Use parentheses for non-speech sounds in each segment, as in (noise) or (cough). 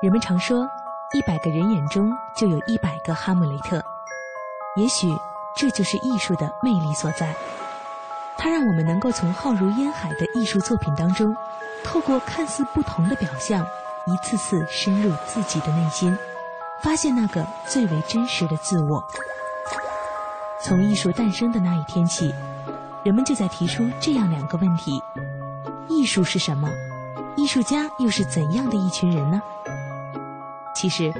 人们常说，一百个人眼中就有一百个哈姆雷特。也许这就是艺术的魅力所在。它让我们能够从浩如烟海的艺术作品当中，透过看似不同的表象，一次次深入自己的内心，发现那个最为真实的自我。从艺术诞生的那一天起，人们就在提出这样两个问题：艺术是什么？艺术家又是怎样的一群人呢？其实，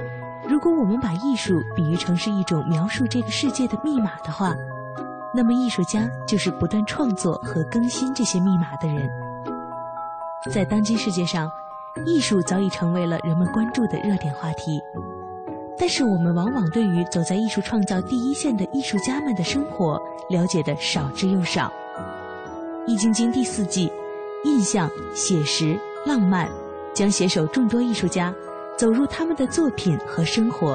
如果我们把艺术比喻成是一种描述这个世界的密码的话，那么艺术家就是不断创作和更新这些密码的人。在当今世界上，艺术早已成为了人们关注的热点话题，但是我们往往对于走在艺术创造第一线的艺术家们的生活了解的少之又少。《易筋经》第四季，印象、写实、浪漫，将携手众多艺术家。走入他们的作品和生活，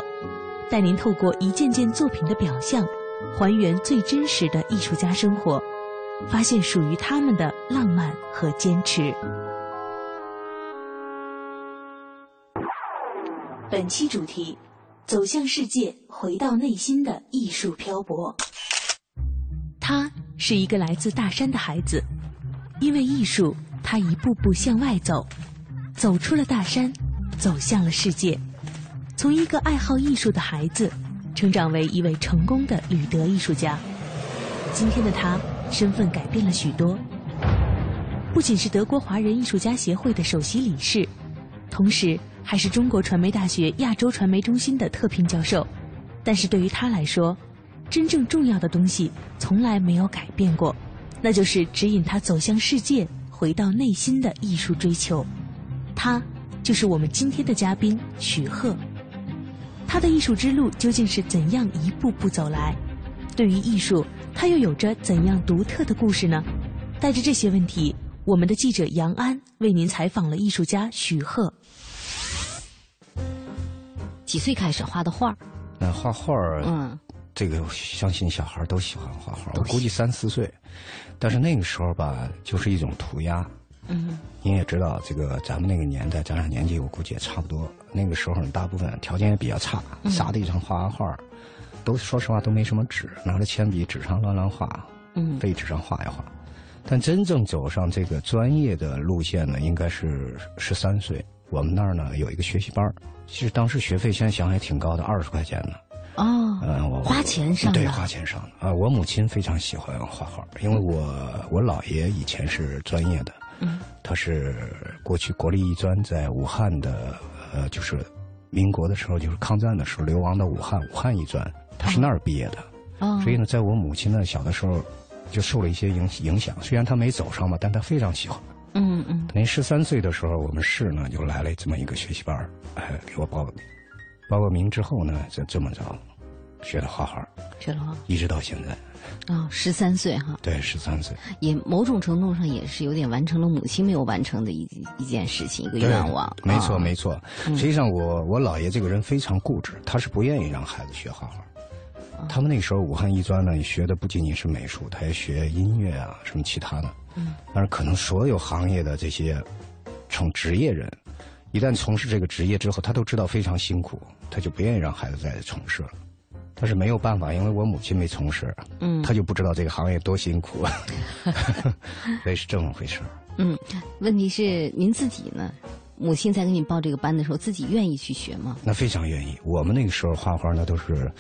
带您透过一件件作品的表象，还原最真实的艺术家生活，发现属于他们的浪漫和坚持。本期主题：走向世界，回到内心的艺术漂泊。他是一个来自大山的孩子，因为艺术，他一步步向外走，走出了大山。走向了世界，从一个爱好艺术的孩子，成长为一位成功的旅德艺术家。今天的他，身份改变了许多，不仅是德国华人艺术家协会的首席理事，同时还是中国传媒大学亚洲传媒中心的特聘教授。但是对于他来说，真正重要的东西从来没有改变过，那就是指引他走向世界、回到内心的艺术追求。他。就是我们今天的嘉宾许鹤，他的艺术之路究竟是怎样一步步走来？对于艺术，他又有着怎样独特的故事呢？带着这些问题，我们的记者杨安为您采访了艺术家许鹤。几岁开始画的画？那画画嗯，这个相信小孩都喜欢画画。我估计三四岁，但是那个时候吧，就是一种涂鸦。嗯，你也知道，这个咱们那个年代，咱俩年纪我估计也差不多。那个时候，大部分条件也比较差，啥地方画完画，都说实话都没什么纸，拿着铅笔纸上乱乱画，嗯，废纸上画一画。但真正走上这个专业的路线呢，应该是十三岁。我们那儿呢有一个学习班其实当时学费现在想也挺高的，二十块钱呢。哦，嗯，我花钱上对，花钱上的啊。我母亲非常喜欢画画，因为我我姥爷以前是专业的。嗯，他是过去国立艺专在武汉的，呃，就是民国的时候，就是抗战的时候流亡到武汉，武汉艺专，他是那儿毕业的。哦，所以呢，在我母亲呢小的时候，就受了一些影影响。虽然他没走上嘛，但他非常喜欢。嗯嗯。等于十三岁的时候，我们市呢就来了这么一个学习班哎，给我报报个名之后呢，就这么着学的画画，学了画，一直到现在。啊，十三岁哈，对，十三岁，也某种程度上也是有点完成了母亲没有完成的一一件事情，一个愿望。没错，没错。实际上，我我姥爷这个人非常固执，他是不愿意让孩子学画画。他们那时候武汉艺专呢，学的不仅仅是美术，他也学音乐啊，什么其他的。嗯。但是可能所有行业的这些从职业人，一旦从事这个职业之后，他都知道非常辛苦，他就不愿意让孩子再从事了。但是没有办法，因为我母亲没从事，嗯，她就不知道这个行业多辛苦，(laughs) 所以是这么回事。嗯，问题是您自己呢？母亲在给你报这个班的时候，自己愿意去学吗？那非常愿意。我们那个时候画画，那都是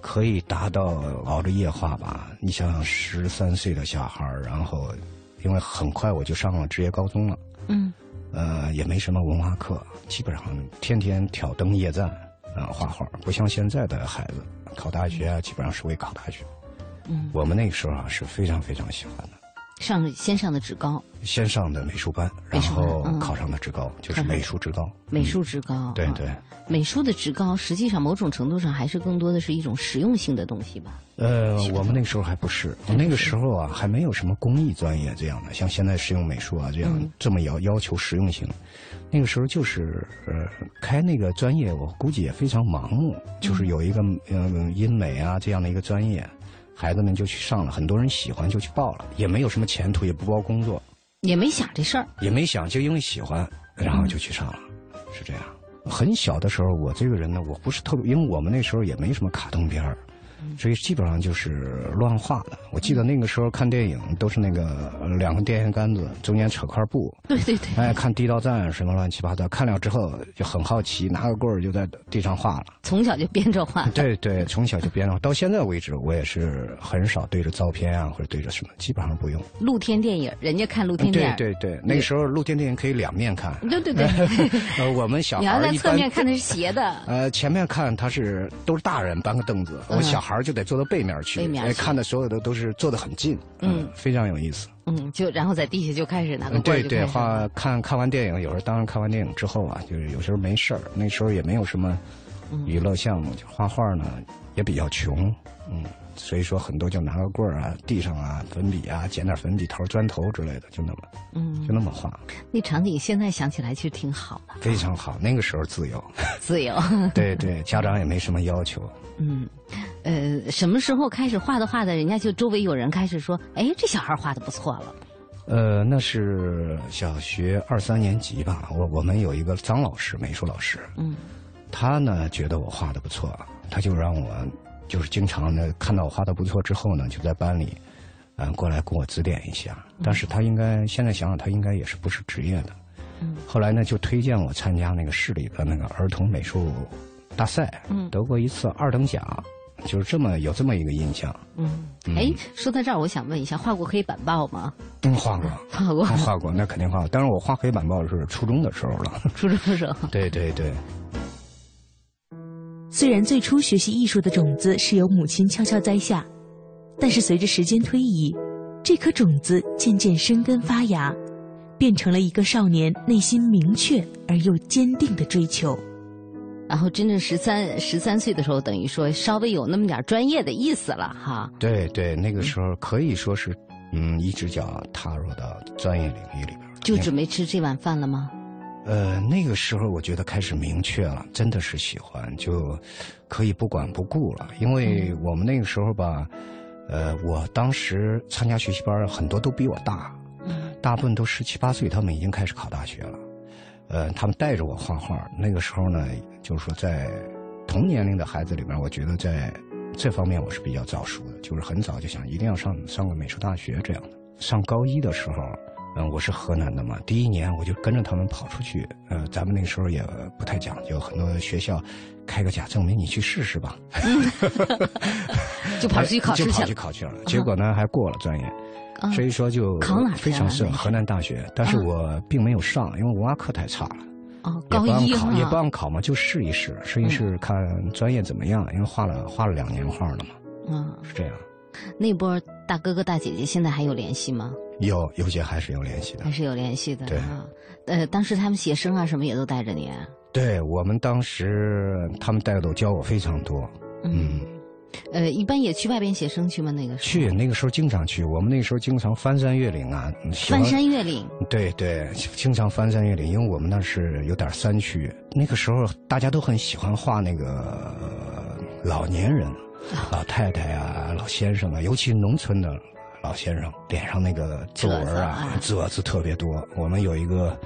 可以达到熬着夜画吧。你想想，十三岁的小孩然后因为很快我就上了职业高中了，嗯，呃，也没什么文化课，基本上天天挑灯夜战。啊，画画不像现在的孩子考大学啊，基本上是为考大学。嗯，我们那个时候啊是非常非常喜欢的。上先上的职高，先上的美术班，然后考上的职高，就是美术职高。美术职高，对对。美术的职高，实际上某种程度上还是更多的是一种实用性的东西吧。呃，我们那个时候还不是，我那个时候啊还没有什么工艺专业这样的，像现在实用美术啊这样这么要要求实用性。那个时候就是呃开那个专业，我估计也非常盲目，就是有一个嗯音美啊这样的一个专业。孩子们就去上了，很多人喜欢就去报了，也没有什么前途，也不包工作，也没想这事儿，也没想，就因为喜欢，然后就去上了，是这样。很小的时候，我这个人呢，我不是特别，因为我们那时候也没什么卡通片儿。所以基本上就是乱画的。我记得那个时候看电影都是那个两个电线杆子中间扯块布。对对对。哎，看地道战什么乱七八糟，看了之后就很好奇，拿个棍儿就在地上画了。从小就编着画。(laughs) 对对，从小就编着，到现在为止我也是很少对着照片啊或者对着什么，基本上不用。露天电影，人家看露天电影。对对对，那个时候露天电影可以两面看。对对对。(laughs) 呃，我们小孩你要在侧面看的是斜的。(laughs) 呃，前面看他是都是大人搬个凳子，我小孩就得坐到背面。背面看的所有的都是坐得很近，嗯，非常有意思。嗯，就然后在地下就开始拿个对对画，看看完电影，有时候当然看完电影之后啊，就是有时候没事儿，那时候也没有什么娱乐项目，就画画呢也比较穷，嗯，所以说很多就拿个棍儿啊，地上啊，粉笔啊，捡点粉笔头、砖头之类的，就那么，嗯，就那么画。那场景现在想起来其实挺好的，非常好。那个时候自由，(laughs) 自由，(laughs) 对对，家长也没什么要求。嗯，呃，什么时候开始画的画的，人家就周围有人开始说，哎，这小孩画的不错了。呃，那是小学二三年级吧，我我们有一个张老师，美术老师，嗯，他呢觉得我画的不错，他就让我就是经常呢看到我画的不错之后呢，就在班里，嗯，过来给我指点一下。但是他应该现在想想，他应该也是不是职业的。嗯，后来呢就推荐我参加那个市里的那个儿童美术。大赛，嗯，得过一次二等奖，就是这么有这么一个印象。嗯，哎，说到这儿，我想问一下，画过黑板报吗？嗯，画过，(laughs) 画过，画过，那肯定画过。当然我画黑板报是初中的时候了。(laughs) 初中的时候。(laughs) 对对对。虽然最初学习艺术的种子是由母亲悄悄栽下，但是随着时间推移，这颗种子渐渐生根发芽，变成了一个少年内心明确而又坚定的追求。然后真正十三十三岁的时候，等于说稍微有那么点专业的意思了哈。对对，那个时候可以说是，嗯，一只脚踏入到专业领域里边。就准备吃这碗饭了吗？呃，那个时候我觉得开始明确了，真的是喜欢，就可以不管不顾了。因为我们那个时候吧，呃，我当时参加学习班，很多都比我大，大部分都十七八岁，他们已经开始考大学了。呃，他们带着我画画，那个时候呢，就是说在同年龄的孩子里面，我觉得在这方面我是比较早熟的，就是很早就想一定要上上个美术大学这样的。上高一的时候，嗯，我是河南的嘛，第一年我就跟着他们跑出去，呃，咱们那时候也不太讲究，很多学校开个假证明，你去试试吧 (laughs) (laughs) (laughs) 就跑去考试去了，就跑去考去了，结果呢还过了专业。所以说就非常顺，河南大学，但是我并没有上，因为文化课太差了。哦，高一考也不让考嘛，就试一试，试一试看专业怎么样，因为画了画了两年画了嘛。嗯，是这样。那波大哥哥大姐姐现在还有联系吗？有，有些还是有联系的。还是有联系的。对。呃，当时他们写生啊什么也都带着你。对我们当时他们带的都教我非常多。嗯。呃，一般也去外边写生去吗？那个去，那个时候经常去。我们那时候经常翻山越岭啊。翻山越岭。对对，经常翻山越岭，因为我们那是有点山区。那个时候大家都很喜欢画那个老年人、老太太啊、老先生啊，尤其是农村的老先生，脸上那个皱纹啊、褶子特别多。我们有一个。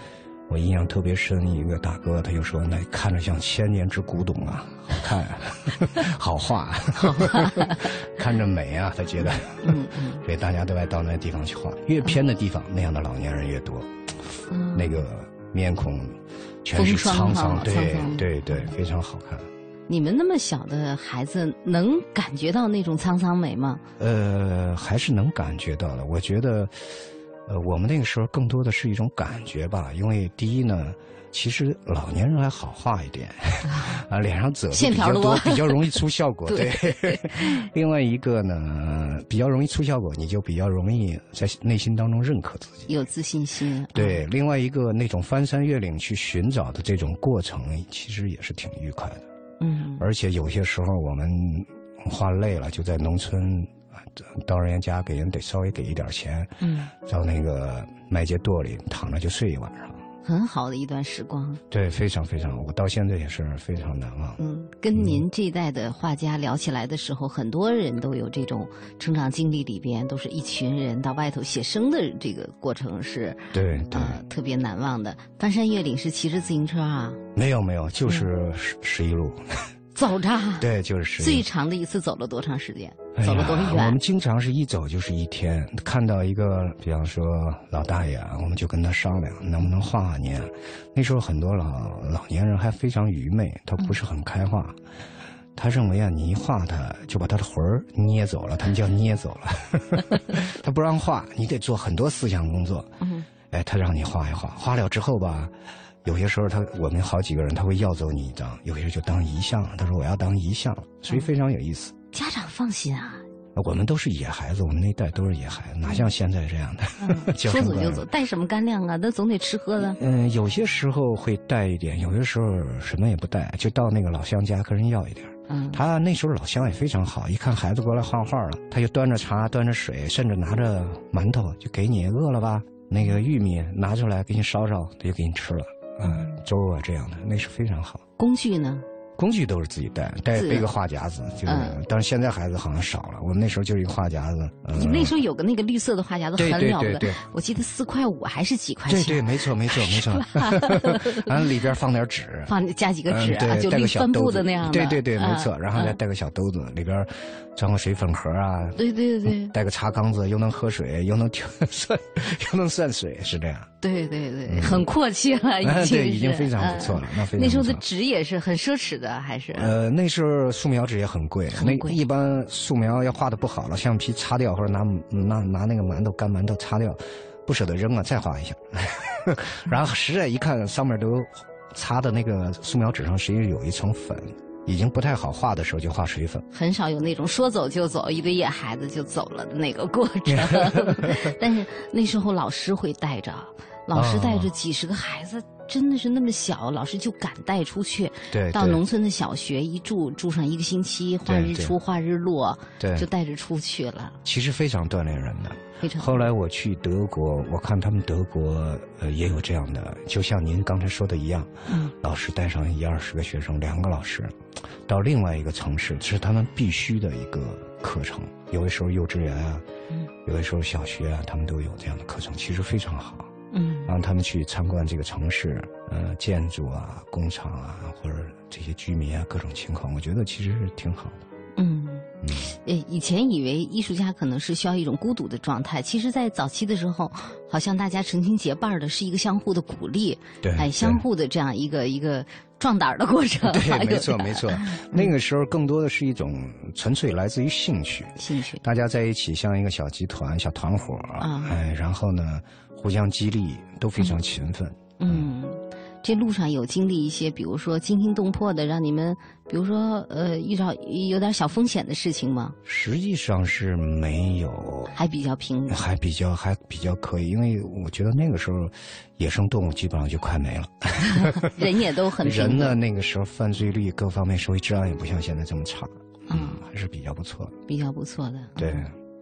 我印象特别深，一个大哥他就说：“那看着像千年之古董啊，好看，(laughs) 好画，(laughs) 看着美啊。”他觉得，嗯嗯，(laughs) 所以大家都爱到那地方去画。越偏的地方，那样的老年人越多，(sniffs) 那个面孔全是沧桑，对对对，非常好看。你们那么小的孩子，能感觉到那种沧桑美吗？呃，还是能感觉到的。我觉得。呃，我们那个时候更多的是一种感觉吧，因为第一呢，其实老年人还好画一点，(laughs) 啊，脸上褶子比较多，比较容易出效果。(laughs) 对。(laughs) 另外一个呢，比较容易出效果，你就比较容易在内心当中认可自己，有自信心。对。另外一个那种翻山越岭去寻找的这种过程，其实也是挺愉快的。嗯。而且有些时候我们画累了，就在农村。到人家家给人得稍微给一点钱，嗯，到那个麦秸垛里躺着就睡一晚上，很好的一段时光。对，非常非常，我到现在也是非常难忘。嗯，跟您这一代的画家聊起来的时候，很多人都有这种成长经历，里边都是一群人到外头写生的这个过程是，对对，特别难忘的。翻山越岭是骑着自行车啊？没有没有，就是十十一路。走着，对，就是最长的一次走了多长时间？走了多远？我们经常是一走就是一天。看到一个，比方说老大爷，我们就跟他商量能不能画画您。那时候很多老老年人还非常愚昧，他不是很开化。他认为啊，你一画他，就把他的魂儿捏走了，他们叫捏走了。(laughs) 他不让画，你得做很多思想工作。哎，他让你画一画，画了之后吧。有些时候，他我们好几个人，他会要走你一张，有些就当遗像。他说我要当遗像，所以非常有意思。家长放心啊，我们都是野孩子，我们那代都是野孩子，哪像现在这样的？(laughs) 说走就走，带什么干粮啊？那总得吃喝的。嗯，有些时候会带一点，有些时候什么也不带，就到那个老乡家跟人要一点。嗯，他那时候老乡也非常好，一看孩子过来画画了，他就端着茶，端着水，甚至拿着馒头就给你，饿了吧？那个玉米拿出来给你烧烧，他就给你吃了。嗯，粥啊这样的，那是非常好。工具呢？工具都是自己带，带背个画夹子，就是。但是现在孩子好像少了。我们那时候就是一个画夹子。你那时候有个那个绿色的画夹子，很了不得。我记得四块五还是几块钱？对对，没错没错没错。(laughs) 然后里边放点纸，(laughs) 放加几个纸啊，就绿帆布的那样的。对对对，没错。然后再带个小兜子，里边装个水粉盒啊。对对对。带个茶缸子，又能喝水，又能算，(laughs) 又能算水，是这样。对对对，很阔气了，已经。对，已经非常不错了。那非常。那时候的纸也是很奢侈的，还是？呃。那时候素描纸也很贵，那一般素描要画的不好了，橡皮擦掉或者拿拿拿那个馒头干馒头擦掉，不舍得扔啊，再画一下。(laughs) 然后实在一看上面都擦的那个素描纸上实际有一层粉，已经不太好画的时候就画水粉。很少有那种说走就走，一堆野孩子就走了的那个过程。(laughs) 但是那时候老师会带着，老师带着几十个孩子。真的是那么小，老师就敢带出去，对，到农村的小学一住住上一个星期，画日出画日落，对，就带着出去了。其实非常锻炼人的，非常。后来我去德国，我看他们德国呃也有这样的，就像您刚才说的一样，嗯，老师带上一二十个学生，两个老师，到另外一个城市，这是他们必须的一个课程。有的时候幼稚园啊，嗯，有的时候小学啊，他们都有这样的课程，其实非常好。嗯，让他们去参观这个城市，呃，建筑啊、工厂啊，或者这些居民啊，各种情况，我觉得其实是挺好的。嗯，呃，以前以为艺术家可能是需要一种孤独的状态，其实，在早期的时候，好像大家成群结伴的，是一个相互的鼓励，对，哎，相互的这样一个一个壮胆的过程。对，(laughs) 没错，没错。那个时候更多的是一种纯粹来自于兴趣，兴趣，大家在一起像一个小集团、小团伙啊，哎，然后呢。互相激励，都非常勤奋。嗯，这路上有经历一些，比如说惊心动魄的，让你们，比如说呃，遇到有点小风险的事情吗？实际上是没有，还比较平，还比较还比较可以，因为我觉得那个时候，野生动物基本上就快没了，(laughs) 人也都很 (laughs) 人呢，那个时候犯罪率各方面社会治安也不像现在这么差，嗯，还是比较不错的，比较不错的，对。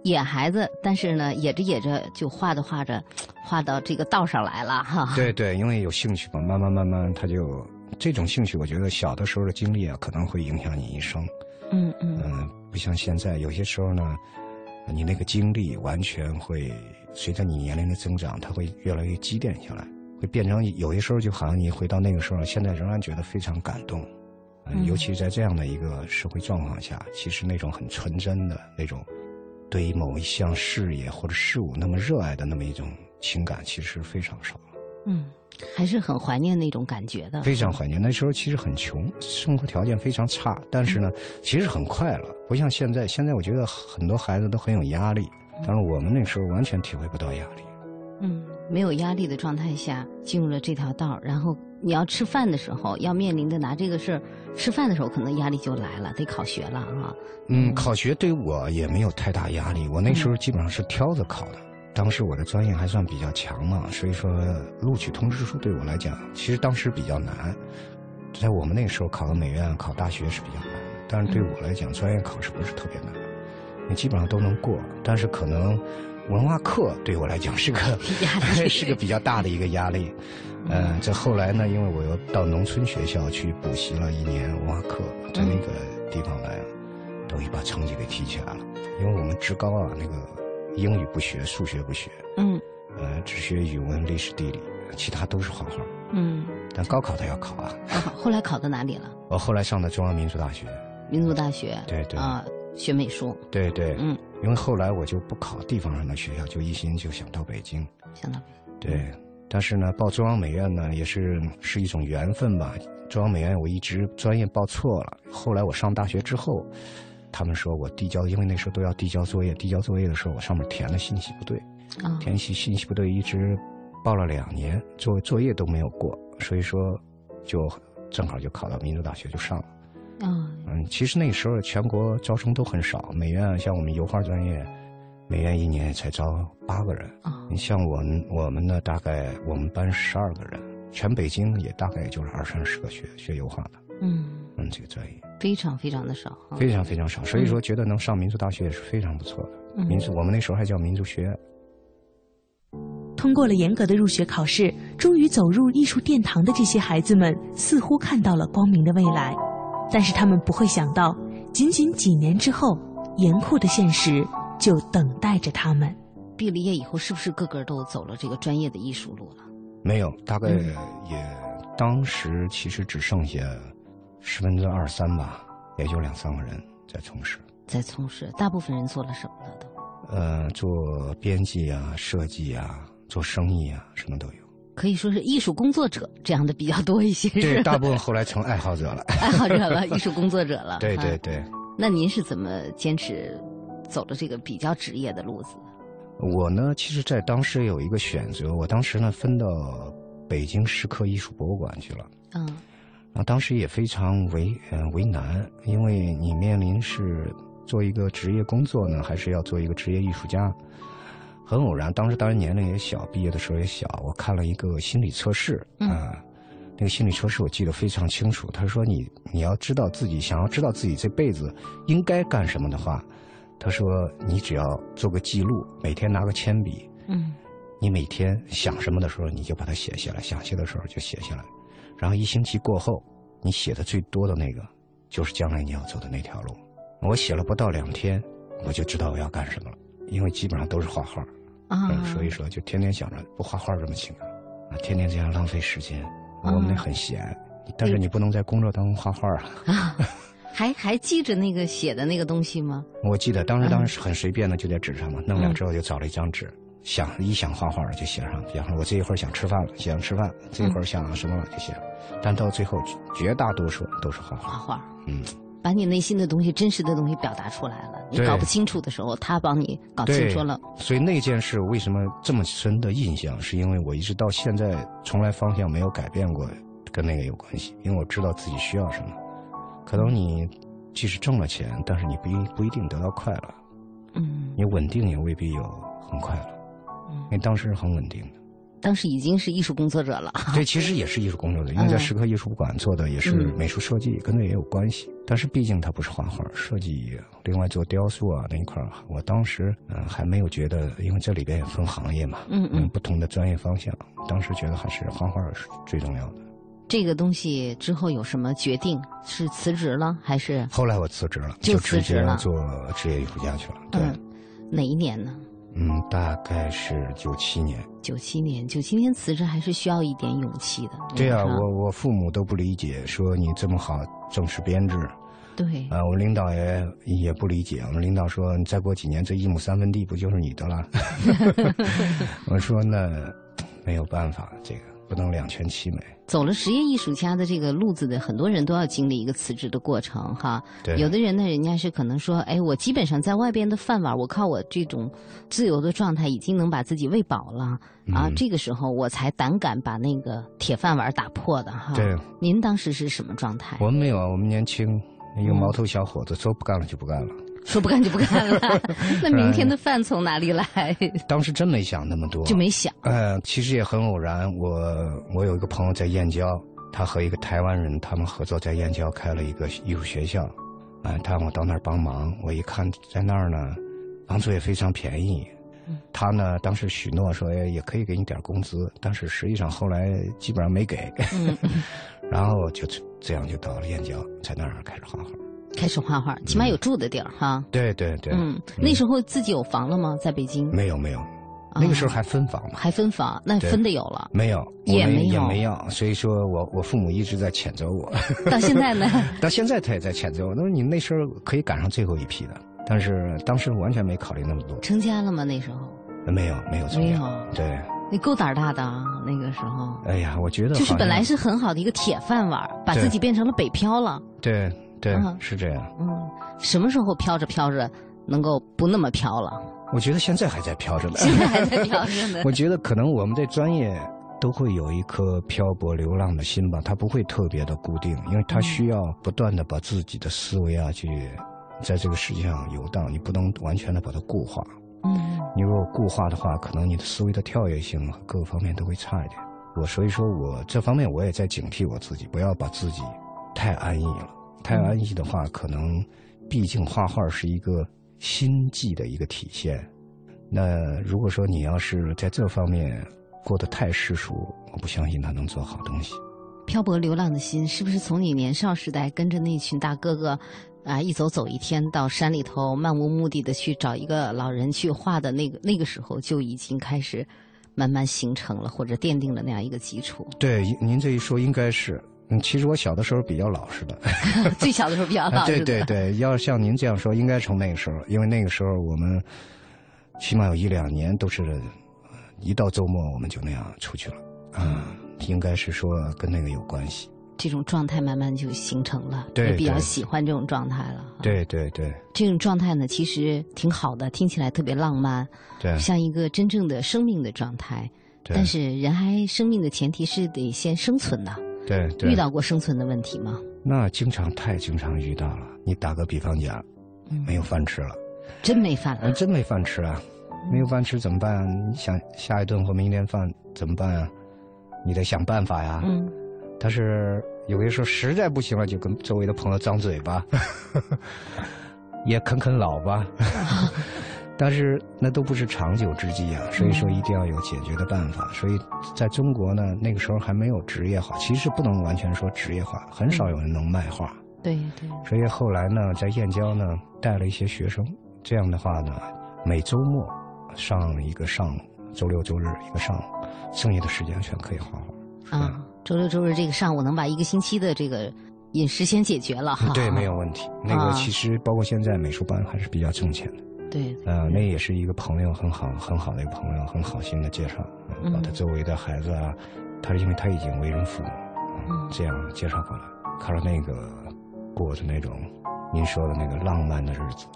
野孩子，但是呢，野着野着就画着画着，画到这个道上来了哈。(laughs) 对对，因为有兴趣嘛，慢慢慢慢，他就这种兴趣，我觉得小的时候的经历啊，可能会影响你一生。嗯嗯。嗯，不像现在，有些时候呢，你那个经历完全会随着你年龄的增长，它会越来越积淀下来，会变成有些时候就好像你回到那个时候，现在仍然觉得非常感动。嗯。尤其在这样的一个社会状况下，其实那种很纯真的那种。对于某一项事业或者事物那么热爱的那么一种情感，其实非常少。嗯，还是很怀念那种感觉的。非常怀念那时候，其实很穷，生活条件非常差，但是呢，其实很快乐。不像现在，现在我觉得很多孩子都很有压力，但是我们那时候完全体会不到压力。嗯，没有压力的状态下进入了这条道，然后你要吃饭的时候要面临的拿这个事儿。吃饭的时候可能压力就来了，得考学了啊。嗯，考学对我也没有太大压力。我那时候基本上是挑着考的，当时我的专业还算比较强嘛，所以说录取通知书对我来讲，其实当时比较难。在我们那个时候考个美院、考大学是比较难，但是对我来讲，专业考试不是特别难，你基本上都能过。但是可能文化课对我来讲是个 (laughs) 是个比较大的一个压力。嗯，这后来呢，因为我又到农村学校去补习了一年文化课，在那个地方呢，等于把成绩给提起来了。因为我们职高啊，那个英语不学，数学不学，嗯，呃，只学语文、历史、地理，其他都是画画。嗯，但高考他要考啊。后来考到哪里了？(laughs) 我后来上的中央民族大学。民族大学。对对。啊，学美术。对对。嗯。因为后来我就不考地方上的学校，就一心就想到北京。想到北京。对，但是呢，报中央美院呢，也是是一种缘分吧。中央美院我一直专业报错了，后来我上大学之后，他们说我递交，因为那时候都要递交作业，递交作业的时候我上面填的信息不对，填信信息不对，一直报了两年，作作业都没有过，所以说就正好就考到民族大学就上了。嗯嗯，其实那时候全国招生都很少，美院像我们油画专业，美院一年才招八个人。啊，你像我们我们呢，大概我们班十二个人，全北京也大概也就是二三十个学学油画的。嗯嗯，这个专业非常非常的少，非常非常少。所以说，觉得能上民族大学也是非常不错的。民族，我们那时候还叫民族学院。通过了严格的入学考试，终于走入艺术殿堂的这些孩子们，似乎看到了光明的未来。但是他们不会想到，仅仅几年之后，严酷的现实就等待着他们。毕了业以后，是不是个个都走了这个专业的艺术路了？没有，大概也当时其实只剩下十分之二三吧，也就两三个人在从事。在从事，大部分人做了什么了都？呃，做编辑啊，设计啊，做生意啊，什么都有。可以说是艺术工作者这样的比较多一些，对，大部分后来成爱好者了，(laughs) 爱好者了，艺术工作者了。(laughs) 对对对。那您是怎么坚持走的这个比较职业的路子？我呢，其实，在当时有一个选择，我当时呢分到北京石刻艺术博物馆去了。嗯。啊，当时也非常为呃为难，因为你面临是做一个职业工作呢，还是要做一个职业艺术家？很偶然，当时当然年龄也小，毕业的时候也小。我看了一个心理测试，啊，那个心理测试我记得非常清楚。他说：“你你要知道自己想要知道自己这辈子应该干什么的话，他说你只要做个记录，每天拿个铅笔，嗯，你每天想什么的时候你就把它写下来，想写的时候就写下来，然后一星期过后，你写的最多的那个就是将来你要走的那条路。”我写了不到两天，我就知道我要干什么了，因为基本上都是画画。啊，所以说就天天想着不画画这么行啊，天天这样浪费时间。我们很闲，但是你不能在工作当中画画啊。(laughs) 还还记着那个写的那个东西吗？我记得当时当时很随便的就在纸上嘛，弄了之后就找了一张纸，想一想画画就写上。比方说我这一会儿想吃饭了，写上吃饭；这一会儿想什么了就写。但到最后绝大多数都是画画。画画，嗯。把你内心的东西、真实的东西表达出来了。你搞不清楚的时候，他帮你搞清楚了。所以那件事为什么这么深的印象，是因为我一直到现在从来方向没有改变过，跟那个有关系。因为我知道自己需要什么。可能你即使挣了钱，但是你不一不一定得到快乐。嗯。你稳定也未必有很快乐。嗯。因为当时是很稳定的。当时已经是艺术工作者了。(laughs) 对，其实也是艺术工作者，因为在石刻艺术馆做的也是美术设计，跟那也有关系。但是毕竟他不是画画设计，另外做雕塑啊那一块儿，我当时嗯还没有觉得，因为这里边也分行业嘛，嗯嗯，不同的专业方向，当时觉得还是画画是最重要的。这个东西之后有什么决定？是辞职了还是？后来我辞职了，就直接做职业艺术家去了。对，哪一年呢？嗯，大概是九七年。九七年，九七年辞职还是需要一点勇气的。对啊，我我父母都不理解，说你这么好正式编制。对。啊，我领导也也不理解。我们领导说，你再过几年，这一亩三分地不就是你的了？(laughs) 我说那没有办法，这个不能两全其美。走了职业艺术家的这个路子的很多人都要经历一个辞职的过程，哈。对。有的人呢，人家是可能说，哎，我基本上在外边的饭碗，我靠我这种自由的状态已经能把自己喂饱了，啊，这个时候我才胆敢把那个铁饭碗打破的，哈。对。您当时是什么状态？我们没有啊，我们年轻，一个毛头小伙子，说不干了就不干了。说不干就不干了，(laughs) 那明天的饭从哪里来？当时真没想那么多，就没想。呃，其实也很偶然。我我有一个朋友在燕郊，他和一个台湾人他们合作，在燕郊开了一个艺术学校，啊，他让我到那儿帮忙。我一看在那儿呢，房租也非常便宜，他呢，当时许诺说也可以给你点工资，但是实际上后来基本上没给。(laughs) 然后就这样就到了燕郊，在那儿开始画画。开始画画，起码有住的地儿哈。对对对。嗯，那时候自己有房了吗？在北京？没有没有，那个时候还分房呢。还分房？那分的有了？没有，也没有，也没有。所以说我我父母一直在谴责我。(laughs) 到现在呢？(laughs) 到现在他也在谴责我。他说你那时候可以赶上最后一批的，但是当时完全没考虑那么多。成家了吗？那时候？没有没有没有。对。你够胆大的啊！那个时候。哎呀，我觉得就是本来是很好的一个铁饭碗，把自己变成了北漂了。对。对，是这样。嗯，什么时候飘着飘着能够不那么飘了？我觉得现在还在飘着呢。现在还在飘着呢。(laughs) 我觉得可能我们的专业都会有一颗漂泊流浪的心吧，它不会特别的固定，因为它需要不断的把自己的思维啊去在这个世界上游荡，你不能完全的把它固化。嗯。你如果固化的话，可能你的思维的跳跃性各个方面都会差一点。我所以说我这方面我也在警惕我自己，不要把自己太安逸了。太安逸的话，可能毕竟画画是一个心计的一个体现。那如果说你要是在这方面过得太世俗，我不相信他能做好东西。漂泊流浪的心，是不是从你年少时代跟着那群大哥哥啊，一走走一天到山里头漫无目的的去找一个老人去画的那个那个时候就已经开始慢慢形成了或者奠定了那样一个基础？对，您这一说应该是。嗯，其实我小的时候比较老实的，(laughs) 最小的时候比较老实。对对对，要像您这样说，应该从那个时候，因为那个时候我们起码有一两年都是，一到周末我们就那样出去了。啊，应该是说跟那个有关系。这种状态慢慢就形成了，也比较喜欢这种状态了。对对对，这种状态呢，其实挺好的，听起来特别浪漫，对，像一个真正的生命的状态。但是人还生命的前提是得先生存的。对，对遇到过生存的问题吗？那经常太经常遇到了。你打个比方讲，没有饭吃了，真没饭了，真没饭吃啊！没有饭吃怎么办？你想下一顿或明天饭怎么办啊？你得想办法呀。嗯。但是有些时候实在不行了，就跟周围的朋友张嘴巴，(laughs) 也啃啃老吧。(laughs) (laughs) 但是那都不是长久之计啊，所以说一定要有解决的办法。所以在中国呢，那个时候还没有职业化，其实不能完全说职业化，很少有人能卖画。对对。所以后来呢，在燕郊呢带了一些学生，这样的话呢，每周末上一个上午，周六周日一个上午，剩下的时间全可以画画。啊，周六周日这个上午能把一个星期的这个饮食先解决了哈。对，没有问题。那个其实包括现在美术班还是比较挣钱的。对，呃，那也是一个朋友很好很好的一个朋友，很好心的介绍，把他周围的孩子啊，他是因为他已经为人父母，这样介绍过来，看到那个过着那种您说的那个浪漫的日子，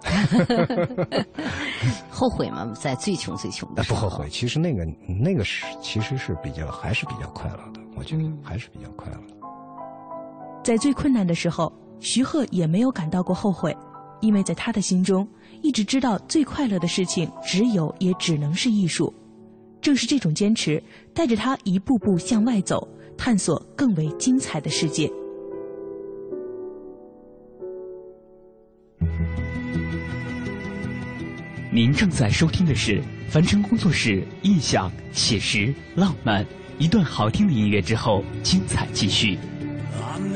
(laughs) 后悔吗？在最穷最穷的时候，不后悔。其实那个那个是其实是比较还是比较快乐的，我觉得还是比较快乐。在最困难的时候，徐鹤也没有感到过后悔，因为在他的心中。一直知道最快乐的事情只有也只能是艺术，正是这种坚持带着他一步步向外走，探索更为精彩的世界。您正在收听的是凡尘工作室印象写实浪漫，一段好听的音乐之后，精彩继续。run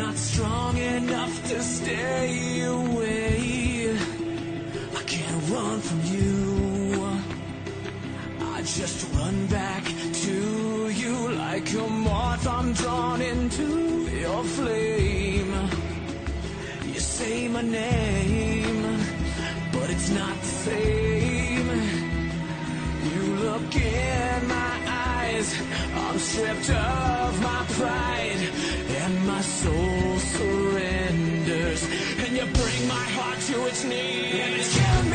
just run back to you like a moth. I'm drawn into your flame. You say my name, but it's not the same. You look in my eyes, I'm stripped of my pride, and my soul surrenders. And you bring my heart to its knees.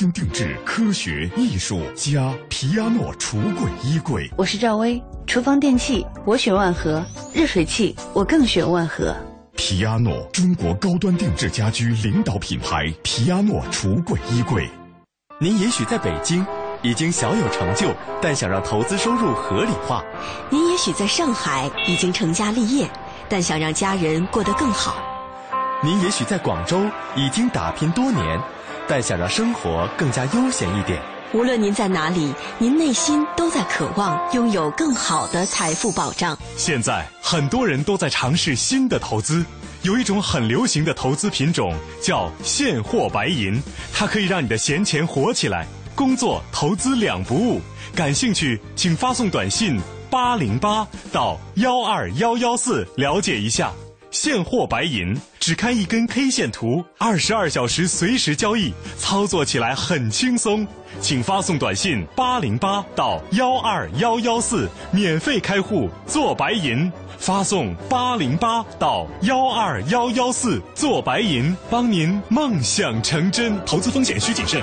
诺七星定制，科学艺术家皮亚诺橱柜衣柜。我是赵薇，厨房电器我选万和，热水器我更选万和。皮亚诺，中国高端定制家居领导品牌。皮亚诺橱柜衣柜。您也许在北京已经小有成就，但想让投资收入合理化；您也许在上海已经成家立业，但想让家人过得更好。您也许在广州已经打拼多年，但想让生活更加悠闲一点。无论您在哪里，您内心都在渴望拥有更好的财富保障。现在很多人都在尝试新的投资，有一种很流行的投资品种叫现货白银，它可以让你的闲钱活起来，工作投资两不误。感兴趣，请发送短信八零八到幺二幺幺四了解一下。现货白银，只看一根 K 线图，二十二小时随时交易，操作起来很轻松。请发送短信八零八到幺二幺幺四，免费开户做白银。发送八零八到幺二幺幺四做白银，帮您梦想成真。投资风险需谨慎。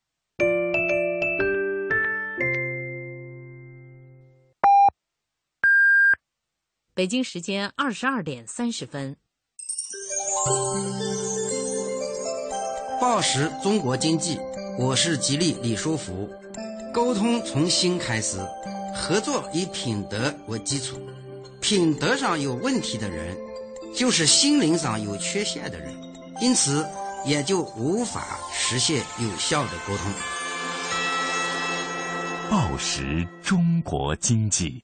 北京时间二十二点三十分。报时中国经济，我是吉利李书福。沟通从心开始，合作以品德为基础。品德上有问题的人，就是心灵上有缺陷的人，因此也就无法实现有效的沟通。报时中国经济。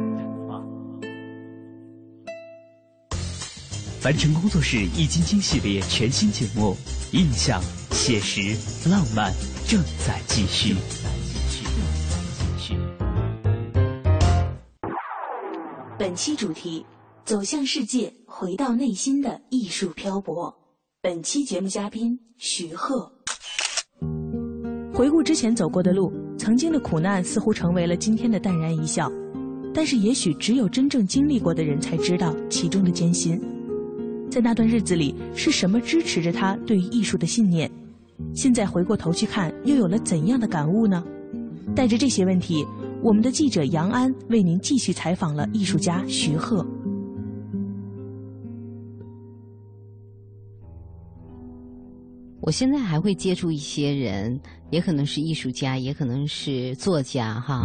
凡尘工作室《易筋经》系列全新节目《印象、写实、浪漫》正在继续。本期主题：走向世界，回到内心的艺术漂泊。本期节目嘉宾徐鹤。回顾之前走过的路，曾经的苦难似乎成为了今天的淡然一笑。但是，也许只有真正经历过的人才知道其中的艰辛。在那段日子里，是什么支持着他对于艺术的信念？现在回过头去看，又有了怎样的感悟呢？带着这些问题，我们的记者杨安为您继续采访了艺术家徐鹤。我现在还会接触一些人，也可能是艺术家，也可能是作家，哈，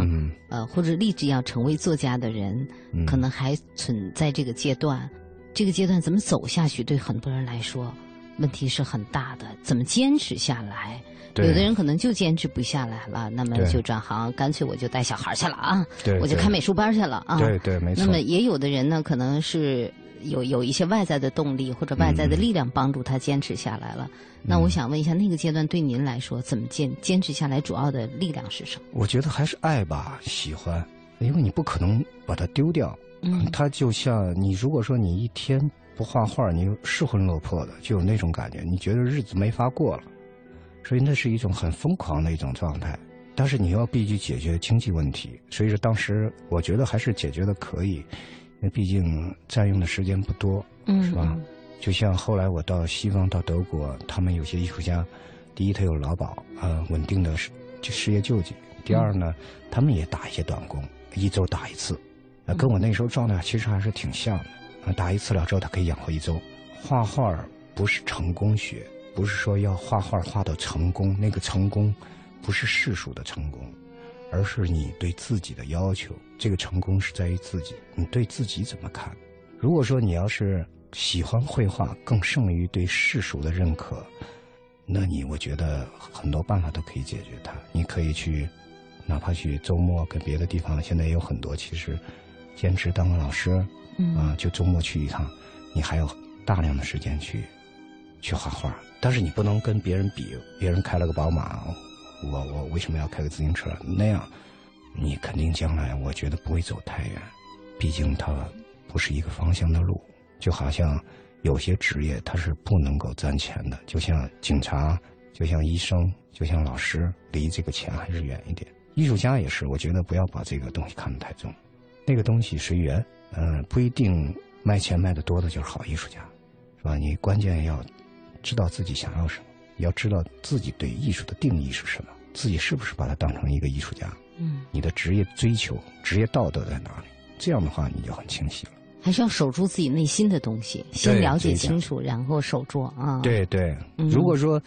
呃，或者立志要成为作家的人，可能还存在这个阶段。这个阶段怎么走下去？对很多人来说，问题是很大的，怎么坚持下来？对有的人可能就坚持不下来了，那么就转行，干脆我就带小孩去了啊，我就开美术班去了啊。对对没错那么也有的人呢，可能是有有一些外在的动力或者外在的力量帮助他坚持下来了。那我想问一下，那个阶段对您来说，怎么坚坚持下来？主要的力量是什么？我觉得还是爱吧，喜欢，因为你不可能把它丢掉。嗯。它就像你如果说你一天不画画，你失魂落魄的，就有那种感觉，你觉得日子没法过了，所以那是一种很疯狂的一种状态。但是你要必须解决经济问题，所以说当时我觉得还是解决的可以，因为毕竟占用的时间不多，嗯是吧？就像后来我到西方到德国，他们有些艺术家，第一他有劳保，呃，稳定的失就失业救济；第二呢，他们也打一些短工，一周打一次，跟我那时候状态其实还是挺像的。打一次了之后，他可以养活一周。画画不是成功学，不是说要画画画到成功，那个成功不是世俗的成功，而是你对自己的要求。这个成功是在于自己，你对自己怎么看？如果说你要是喜欢绘画，更胜于对世俗的认可，那你我觉得很多办法都可以解决它。你可以去，哪怕去周末跟别的地方，现在也有很多其实兼职当个老师，嗯啊，就周末去一趟，你还有大量的时间去去画画。但是你不能跟别人比，别人开了个宝马，我我为什么要开个自行车？那样你肯定将来我觉得不会走太远，毕竟它不是一个方向的路。就好像有些职业它是不能够赚钱的，就像警察，就像医生，就像老师，离这个钱还是远一点。艺术家也是，我觉得不要把这个东西看得太重，那个东西随缘，嗯、不一定卖钱卖的多的就是好艺术家，是吧？你关键要知道自己想要什么，要知道自己对艺术的定义是什么，自己是不是把它当成一个艺术家，嗯，你的职业追求、职业道德在哪里？这样的话，你就很清晰了。还是要守住自己内心的东西，先了解清楚，然后守住啊。对对，嗯如果说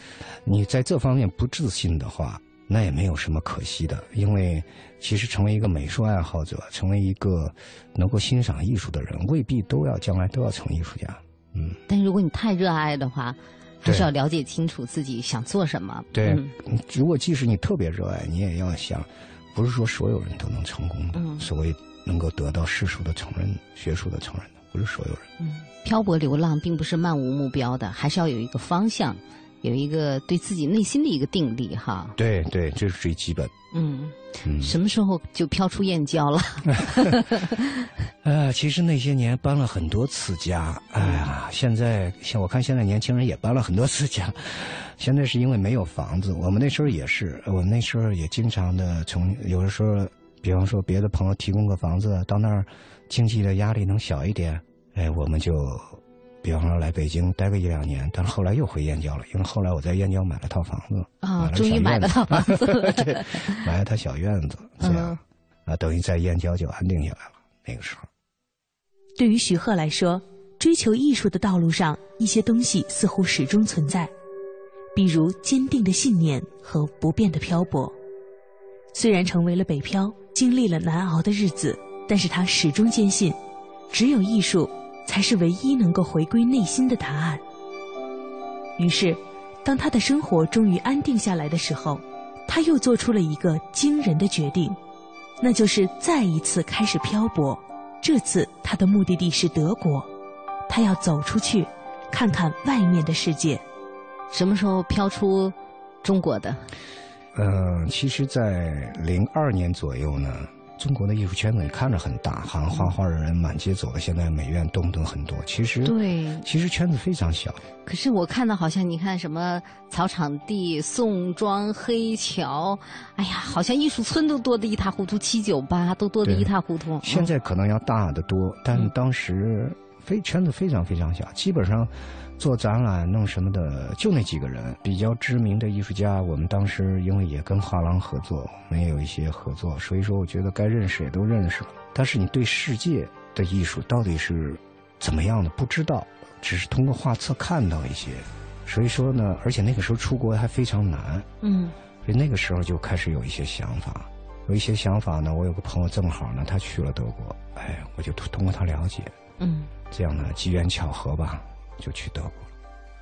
你在这方面不自信的话，那也没有什么可惜的，因为其实成为一个美术爱好者，成为一个能够欣赏艺术的人，未必都要将来都要成艺术家。嗯，但如果你太热爱的话，还是要了解清楚自己想做什么。对嗯，如果即使你特别热爱，你也要想，不是说所有人都能成功的，嗯所谓能够得到世俗的承认、学术的承认的，不是所有人。嗯，漂泊流浪并不是漫无目标的，还是要有一个方向，有一个对自己内心的一个定力哈。对对，这是最基本。嗯，嗯什么时候就飘出燕郊了？(laughs) (laughs) 呃，其实那些年搬了很多次家，哎呀，现在像我看现在年轻人也搬了很多次家，现在是因为没有房子。我们那时候也是，我们那时候也经常的从有的时候，比方说别的朋友提供个房子，到那儿经济的压力能小一点，哎，我们就比方说来北京待个一两年，但是后来又回燕郊了，因为后来我在燕郊买了套房子，啊，了终于买了套房子 (laughs) 买了套小院子，这样、啊，等于在燕郊就安定下来了。那个时候。对于徐鹤来说，追求艺术的道路上，一些东西似乎始终存在，比如坚定的信念和不变的漂泊。虽然成为了北漂，经历了难熬的日子，但是他始终坚信，只有艺术才是唯一能够回归内心的答案。于是，当他的生活终于安定下来的时候，他又做出了一个惊人的决定，那就是再一次开始漂泊。这次他的目的地是德国，他要走出去，看看外面的世界。什么时候飘出中国的？嗯，其实，在零二年左右呢，中国的艺术圈子你看着很大，好像画画的人满街走的，现在美院动不动很多。其实，对，其实圈子非常小。可是我看到好像你看什么草场地、宋庄、黑桥，哎呀，好像艺术村都多得一塌糊涂，七九八都多得一塌糊涂。现在可能要大得多，但当时非圈子非常非常小，基本上做展览弄什么的就那几个人。比较知名的艺术家，我们当时因为也跟画廊合作，我们也有一些合作，所以说我觉得该认识也都认识了。但是你对世界的艺术到底是怎么样的不知道，只是通过画册看到一些。所以说呢，而且那个时候出国还非常难，嗯所以那个时候就开始有一些想法，有一些想法呢。我有个朋友正好呢，他去了德国，哎，我就通通过他了解，嗯，这样呢机缘巧合吧，就去德国了。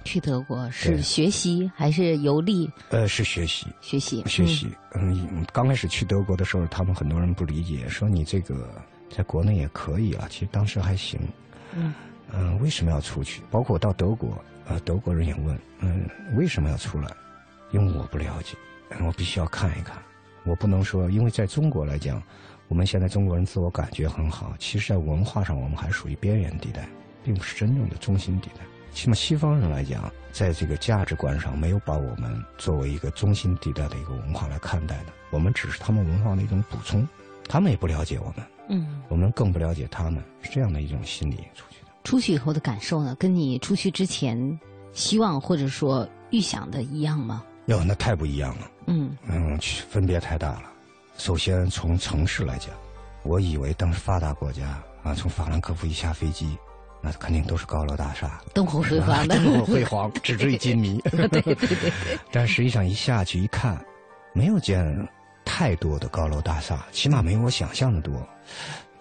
去德国是学习还是游历？呃，是学习。学习。学习。嗯，刚开始去德国的时候，他们很多人不理解，说你这个在国内也可以啊。其实当时还行。嗯。嗯，为什么要出去？包括到德国，呃，德国人也问，嗯，为什么要出来？因为我不了解，我必须要看一看。我不能说，因为在中国来讲，我们现在中国人自我感觉很好，其实在文化上我们还属于边缘地带，并不是真正的中心地带。起码西方人来讲，在这个价值观上没有把我们作为一个中心地带的一个文化来看待的，我们只是他们文化的一种补充，他们也不了解我们，嗯，我们更不了解他们，是这样的一种心理出去的。出去以后的感受呢，跟你出去之前希望或者说预想的一样吗？哟，那太不一样了。嗯嗯，分别太大了。首先从城市来讲，我以为当时发达国家啊，从法兰克福一下飞机。那肯定都是高楼大厦，灯火辉煌的，灯火辉煌，纸醉金迷。(laughs) 对对对。(laughs) 但实际上一下去一看，没有见太多的高楼大厦，起码没有我想象的多。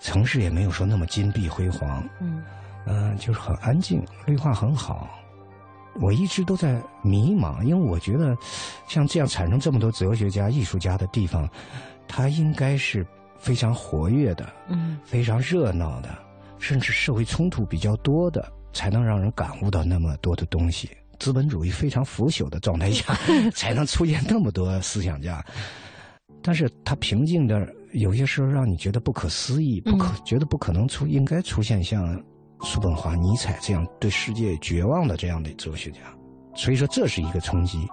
城市也没有说那么金碧辉煌。嗯。嗯，就是很安静，绿化很好。我一直都在迷茫，因为我觉得像这样产生这么多哲学家、艺术家的地方，它应该是非常活跃的，嗯，非常热闹的。甚至社会冲突比较多的，才能让人感悟到那么多的东西。资本主义非常腐朽的状态下，(laughs) 才能出现那么多思想家。但是他平静的，有些时候让你觉得不可思议，不可觉得不可能出，应该出现像叔本华、尼采这样对世界绝望的这样的哲学家。所以说，这是一个冲击。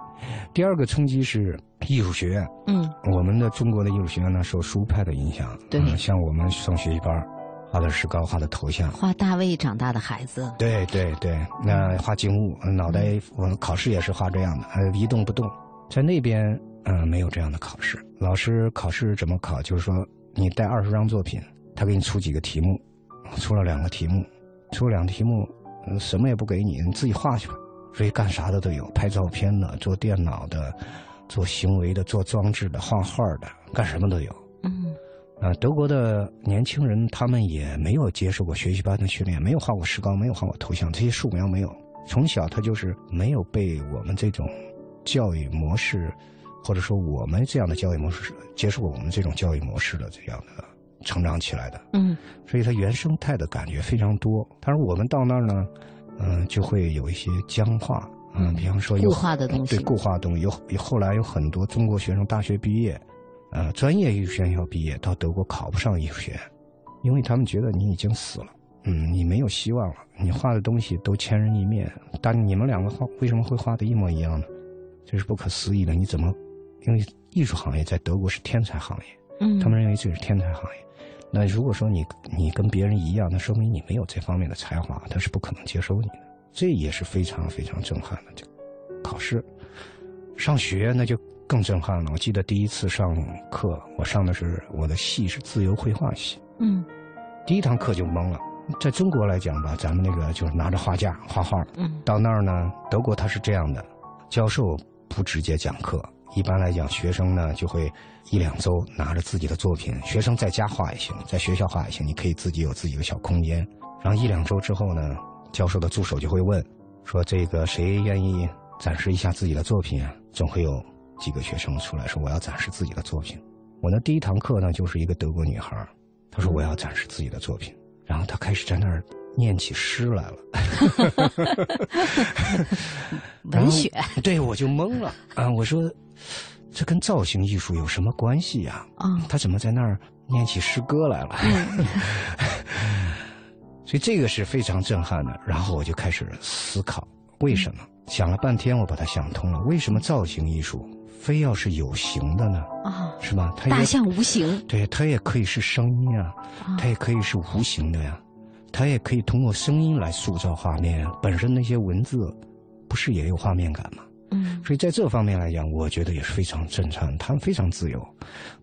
第二个冲击是艺术学院。嗯，我们的中国的艺术学院呢，受书派的影响。对，像我们上学习班。画的石膏，画的头像，画大卫长大的孩子。对对对，那画静物，脑袋，我考试也是画这样的，呃，一动不动。在那边，嗯，没有这样的考试。老师考试怎么考？就是说，你带二十张作品，他给你出几个题目，出了两个题目，出了两个题目，嗯，什么也不给你，你自己画去吧。所以干啥的都有，拍照片的，做电脑的，做行为的，做装置的，画画的，干什么都有。嗯。啊，德国的年轻人他们也没有接受过学习班的训练，没有画过石膏，没有画过头像，这些素描没有。从小他就是没有被我们这种教育模式，或者说我们这样的教育模式接受过我们这种教育模式的这样的成长起来的。嗯，所以他原生态的感觉非常多。但是我们到那儿呢，嗯，就会有一些僵化，嗯，比方说有固化的东西，对固化的东西，有后来有很多中国学生大学毕业。呃，专业艺术学校毕业到德国考不上艺术学院，因为他们觉得你已经死了，嗯，你没有希望了，你画的东西都千人一面。但你们两个画为什么会画的一模一样呢？这是不可思议的。你怎么？因为艺术行业在德国是天才行业，嗯，他们认为这是天才行业。那如果说你你跟别人一样，那说明你没有这方面的才华，他是不可能接收你的。这也是非常非常震撼的。这个考试上学那就。更震撼了！我记得第一次上课，我上的是我的系是自由绘画系。嗯，第一堂课就懵了。在中国来讲吧，咱们那个就是拿着画架画画。嗯，到那儿呢，德国他是这样的，教授不直接讲课，一般来讲，学生呢就会一两周拿着自己的作品，学生在家画也行，在学校画也行，你可以自己有自己的小空间。然后一两周之后呢，教授的助手就会问，说这个谁愿意展示一下自己的作品啊？总会有。几个学生出来说：“我要展示自己的作品。”我的第一堂课呢，就是一个德国女孩，她说：“我要展示自己的作品。”然后她开始在那儿念起诗来了，文学。对，我就懵了啊！我说：“这跟造型艺术有什么关系呀？”啊，她怎么在那儿念起诗歌来了？(laughs) 所以这个是非常震撼的。然后我就开始思考，为什么？想了半天，我把它想通了。为什么造型艺术？非要是有形的呢？啊，是吧？它大象无形，对，它也可以是声音啊，它也可以是无形的呀，它也可以通过声音来塑造画面啊。本身那些文字，不是也有画面感吗？嗯，所以在这方面来讲，我觉得也是非常震撼。他们非常自由，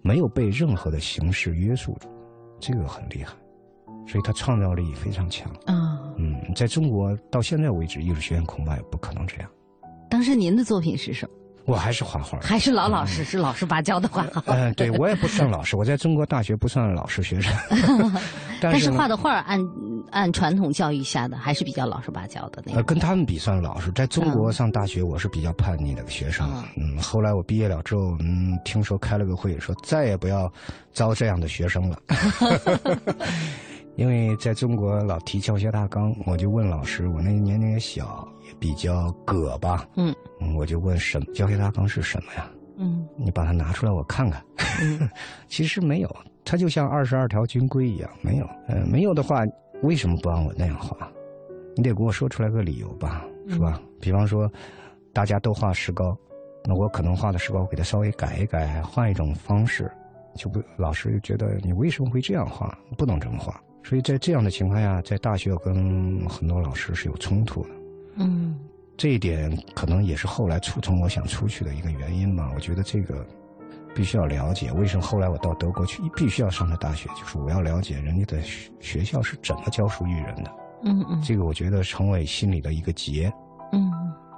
没有被任何的形式约束住，这个很厉害。所以他创造力非常强。啊，嗯，在中国到现在为止，艺术学院恐怕也不可能这样。当时您的作品是什么？我还是画画，还是老老实实、老实巴交的画。嗯，对我也不算老师，我在中国大学不算老师学生。(laughs) (laughs) 但是画的画按按传统教育下的还是比较老实巴交的那个。跟他们比算老实。在中国上大学，我是比较叛逆的学生。嗯，后来我毕业了之后，嗯，听说开了个会，说再也不要招这样的学生了。(laughs) 因为在中国老提教学大纲，我就问老师，我那年龄也小，也比较葛吧。嗯，我就问什么教学大纲是什么呀？嗯，你把它拿出来我看看。(laughs) 其实没有，它就像二十二条军规一样，没有。呃，没有的话，为什么不让我那样画？你得给我说出来个理由吧，是吧？比方说，大家都画石膏，那我可能画的石膏给它稍微改一改，换一种方式，就不老师就觉得你为什么会这样画？不能这么画。所以在这样的情况下，在大学跟很多老师是有冲突的。嗯，这一点可能也是后来促成我想出去的一个原因吧。我觉得这个必须要了解，为什么后来我到德国去必须要上的大学，就是我要了解人家的学校是怎么教书育人的。嗯嗯，这个我觉得成为心里的一个结。嗯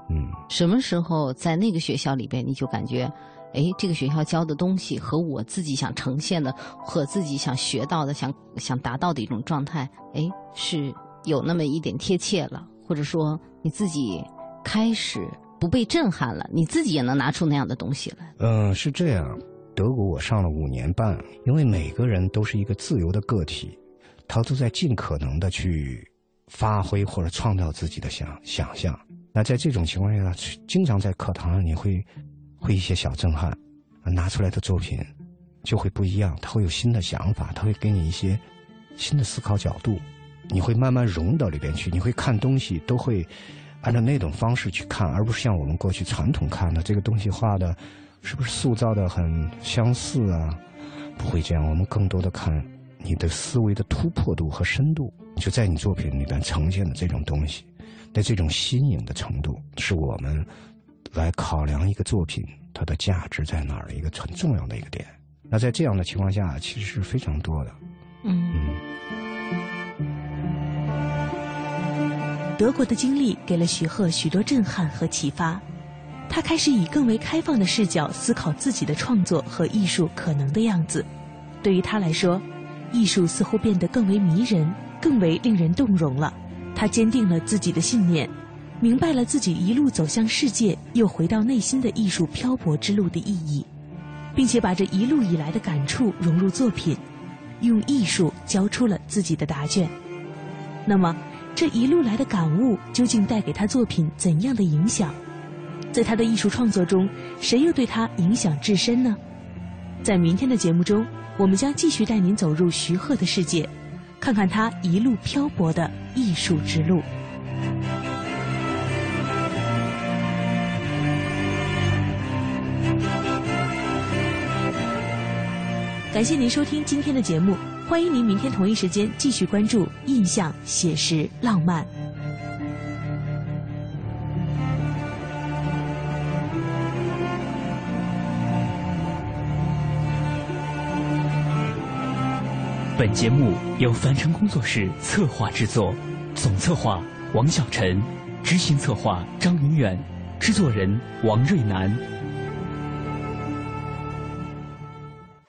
嗯，什么时候在那个学校里边，你就感觉？哎，这个学校教的东西和我自己想呈现的，和自己想学到的、想想达到的一种状态，哎，是有那么一点贴切了，或者说你自己开始不被震撼了，你自己也能拿出那样的东西来。嗯，是这样。德国我上了五年半，因为每个人都是一个自由的个体，他都在尽可能的去发挥或者创造自己的想想象。那在这种情况下，经常在课堂上你会。会一些小震撼，拿出来的作品就会不一样，他会有新的想法，他会给你一些新的思考角度，你会慢慢融到里边去，你会看东西都会按照那种方式去看，而不是像我们过去传统看的这个东西画的，是不是塑造的很相似啊？不会这样，我们更多的看你的思维的突破度和深度，就在你作品里边呈现的这种东西，的这种新颖的程度，是我们。来考量一个作品它的价值在哪儿的一个很重要的一个点。那在这样的情况下，其实是非常多的。嗯。德国的经历给了徐鹤许多震撼和启发，他开始以更为开放的视角思考自己的创作和艺术可能的样子。对于他来说，艺术似乎变得更为迷人，更为令人动容了。他坚定了自己的信念。明白了自己一路走向世界，又回到内心的艺术漂泊之路的意义，并且把这一路以来的感触融入作品，用艺术交出了自己的答卷。那么，这一路来的感悟究竟带给他作品怎样的影响？在他的艺术创作中，谁又对他影响至深呢？在明天的节目中，我们将继续带您走入徐鹤的世界，看看他一路漂泊的艺术之路。感谢您收听今天的节目，欢迎您明天同一时间继续关注《印象写实浪漫》。本节目由凡尘工作室策划制作，总策划王小晨，执行策划张云远，制作人王瑞南。